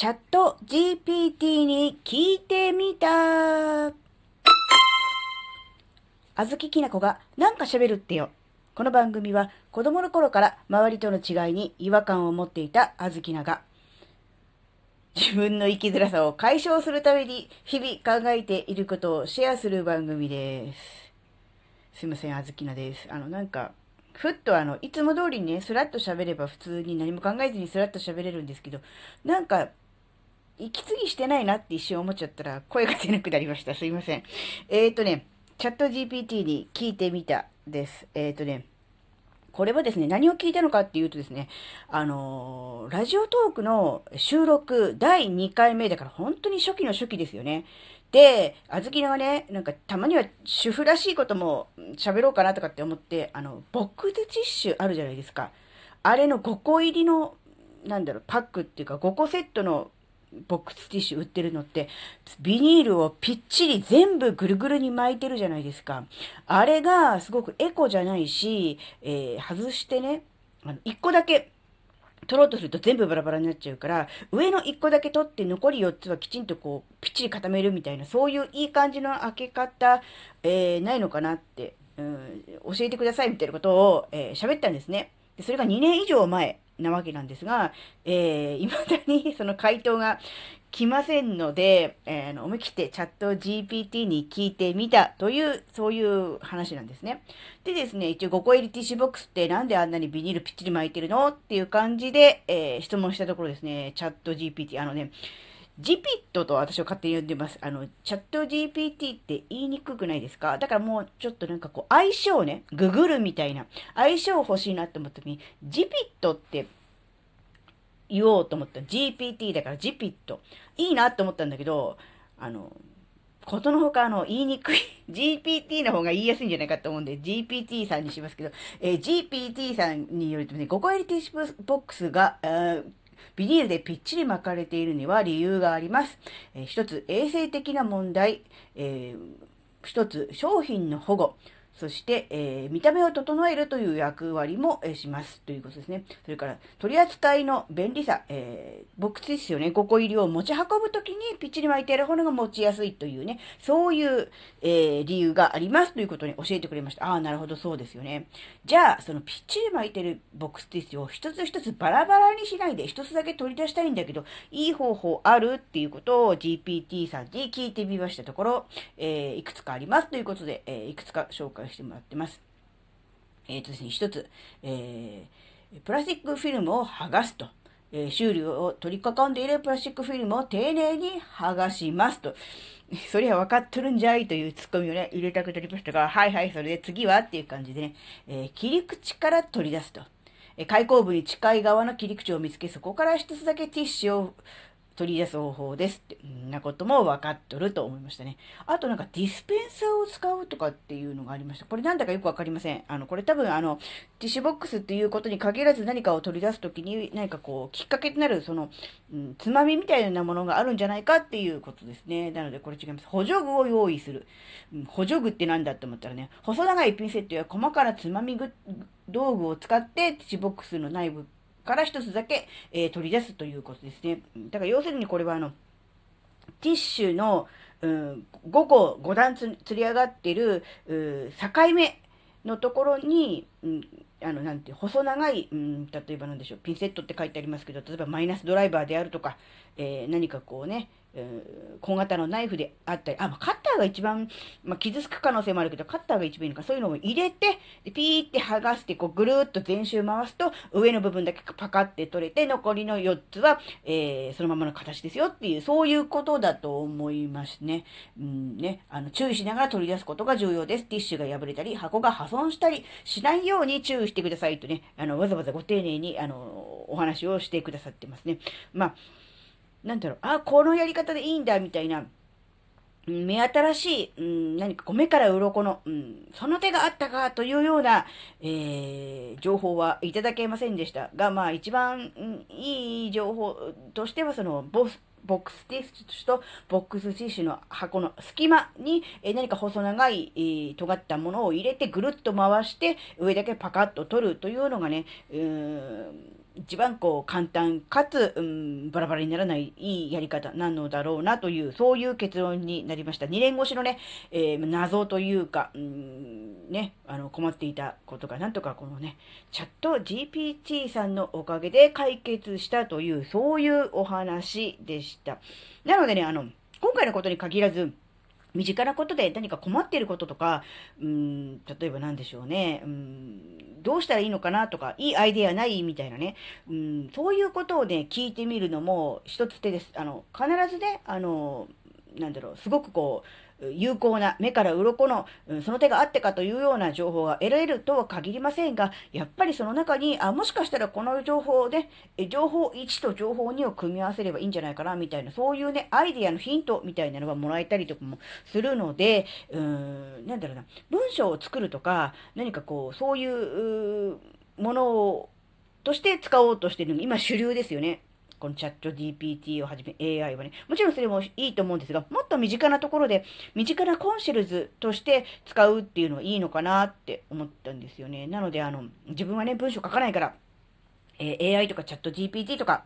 チャット GPT に聞いてみた。あずききなこがなんか喋るってよ。この番組は子供の頃から周りとの違いに違和感を持っていたあずきなが自分の生きづらさを解消するために日々考えていることをシェアする番組です。すいません、あずきなです。あの、なんか、ふっとあの、いつも通りにね、スラッと喋れば普通に何も考えずにスラッと喋れるんですけど、なんか、息継ぎしてないなって一瞬思っちゃったら声が出なくなりました。すいません。えっ、ー、とね、 ChatGPT に聞いてみたです。えっ、ー、とね、これはですね、何を聞いたのかっていうとですね、あのー、 Radiotalk の収録第2回目だから本当に初期の初期ですよね。で、あずきのはね、なんかたまには主婦らしいことも喋ろうかなとかって思って、あの、ボックスティッシュあるじゃないですか。あれの5個入りの、なんだろう、パックっていうか5個セットのボックスティッシュ売ってるのって、ビニールをぴっちり全部ぐるぐるに巻いてるじゃないですか。あれがすごくエコじゃないし、えー、外してね、あの、1個だけ取ろうとすると全部バラバラになっちゃうから、上の1個だけ取って残り4つはきちんとこう、ぴっちり固めるみたいな、そういういい感じの開け方、えー、ないのかなって、うん、教えてくださいみたいなことを、えー、喋ったんですね。でそれが2年以上前なわけなんですが、えー、未だにその回答が来ませんので、えー、思い切ってチャット GPT に聞いてみたという、そういう話なんですね。でですね、一応5個入りティッシュボックスってなんであんなにビニールぴっちり巻いてるの？っていう感じで、えー、質問したところですね、チャット GPT、あのね、ジピットと私は勝手に呼んでます。あの、チャット GPT って言いにくくないですか？だからもうちょっとなんかこう相性ね、ググるみたいな相性欲しいなって思った時に、ジピットって言おうと思った。GPT だからジピット。いいなって思ったんだけど、あの、ことのほか、あの、言いにくい GPT の方が言いやすいんじゃないかと思うんで、GPT さんにしますけど、えー、GPT さんによるとね、5個入りティッシュボックスが、ビニールでぴっちり巻かれているには理由があります。えー、一つ、衛生的な問題。えー、一つ、商品の保護。そして、えー、見た目を整えるという役割も、えー、しますということですね。それから、取り扱いの便利さ、えー、ボックスですよね。5個入りを持ち運ぶときにぴっちり巻いてある方が持ちやすいというね、そういう、えー、理由がありますということに教えてくれました。ああ、なるほど、そうですよね。じゃあ、そのぴっちり巻いてるボックスティッシュを一つ一つバラバラにしないで、一つだけ取り出したいんだけど、いい方法あるっていうことを GPT さんに聞いてみましたところ、えー、いくつかありますということで、えー、いくつか紹介してもらってます。えっ、ー、とですね、一つ、えー、プラスチックフィルムを剥がすと。えー、修理を取り囲んでいるプラスチックフィルムを丁寧に剥がしますと。そりゃ分かっとるんじゃいというツッコミをね、入れたくなりましたが、はいはい、それで次はっていう感じでね、えー、切り口から取り出すと。え、開口部に近い側の切り口を見つけ、そこから一つだけティッシュを取り出す方法ですって、んなことも分かっとると思いましたね。あとなんかディスペンサーを使うとかっていうのがありました。これなんだかよくわかりません。あの、これ多分あの、ティッシュボックスっていうことに限らず何かを取り出すときに何かこう、きっかけとなるその、うん、つまみみたいなものがあるんじゃないかっていうことですね。なのでこれ違います。補助具を用意する。うん、補助具って何だって思ったらね、細長いピンセットや細かなつまみ道具を使ってティッシュボックスの内部から一つだけ、えー、取り出すということですね。だから要するにこれはあの、ティッシュの、うん、5個5段つり上がってる、う境目のところに、うん、あの、なんて、細長い、うん、例えば何でしょう、ピンセットって書いてありますけど、例えばマイナスドライバーであるとか、えー、何かこうね、小型のナイフであったり、あ、カッターが一番、まあ、傷つく可能性もあるけど、カッターが一番いいのか、そういうのを入れて、でピーって剥がして、こう、ぐるっと全周回すと、上の部分だけパカって取れて、残りの4つは、えー、そのままの形ですよっていう、そういうことだと思いますね。うんね、あの、注意しながら取り出すことが重要です。ティッシュが破れたり、箱が破損したりしないように注意してくださいとね、あの、わざわざご丁寧に、あの、お話をしてくださってますね。まあなんだろう、あ、このやり方でいいんだ、みたいな、目新しい、うん、何かこう目から鱗の、うん、その手があったかというような、えー、情報はいただけませんでしたが、まあ一番、うん、いい情報としては、そのボス、ボックスティッシュとボックスティッシュの箱の隙間に、え何か細長い、えー、尖ったものを入れてぐるっと回して上だけパカッと取るというのがね、うーん一番こう簡単かつ、うん、バラバラにならないいいやり方なのだろうなという、そういう結論になりました。2年越しのね、えー、謎というか、うん、ね、あの困っていたことがなんとかこのね、チャット GPT さんのおかげで解決したという、そういうお話でした。なのでね、あの、今回のことに限らず、身近なことで何か困っていることとか、うん、例えば何でしょうね、うん、どうしたらいいのかなとか、いいアイデアないみたいなね、うん、そういうことをね、聞いてみるのも一つ手です。あの、必ずね、あの、なんだろう、すごくこう、有効な目から鱗の、うんその手があってかというような情報が得られるとは限りませんが、やっぱりその中に、あ、もしかしたらこの情報で、情報1と情報2を組み合わせればいいんじゃないかな、みたいな、そういうね、アイディアのヒントみたいなのがもらえたりとかもするので、うーん、なんだろうな、文章を作るとか、何かこう、そういうものを、として使おうとしているのが今主流ですよね。このチャット GPT をはじめ AI はね、もちろんそれもいいと思うんですが、もっと身近なところで、身近なコンシェルズとして使うっていうのはいいのかなって思ったんですよね。なので、あの、自分はね、文章書かないから、えー、AI とかチャット GPT とか、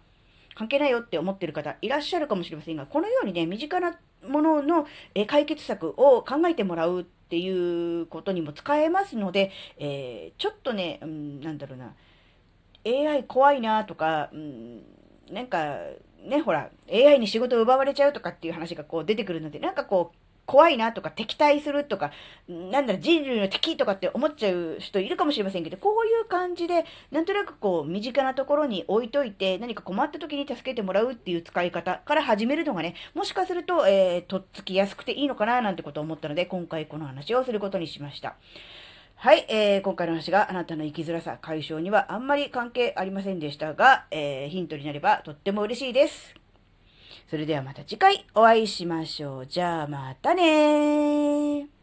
関係ないよって思ってる方いらっしゃるかもしれませんが、このようにね、身近なものの、え解決策を考えてもらうっていうことにも使えますので、えー、ちょっとね、うん、なんだろうな、AI 怖いなとか、うんなんか、ね、ほら、AI に仕事を奪われちゃうとかっていう話がこう出てくるので、なんかこう、怖いなとか敵対するとか、なんだろ、人類の敵とかって思っちゃう人いるかもしれませんけど、こういう感じで、なんとなくこう、身近なところに置いといて、何か困った時に助けてもらうっていう使い方から始めるのがね、もしかすると、えー、とっつきやすくていいのかななんてことを思ったので、今回この話をすることにしました。はい、えー、今回の話があなたの生きづらさ解消にはあんまり関係ありませんでしたが、えー、ヒントになればとっても嬉しいです。それではまた次回お会いしましょう。じゃあまたね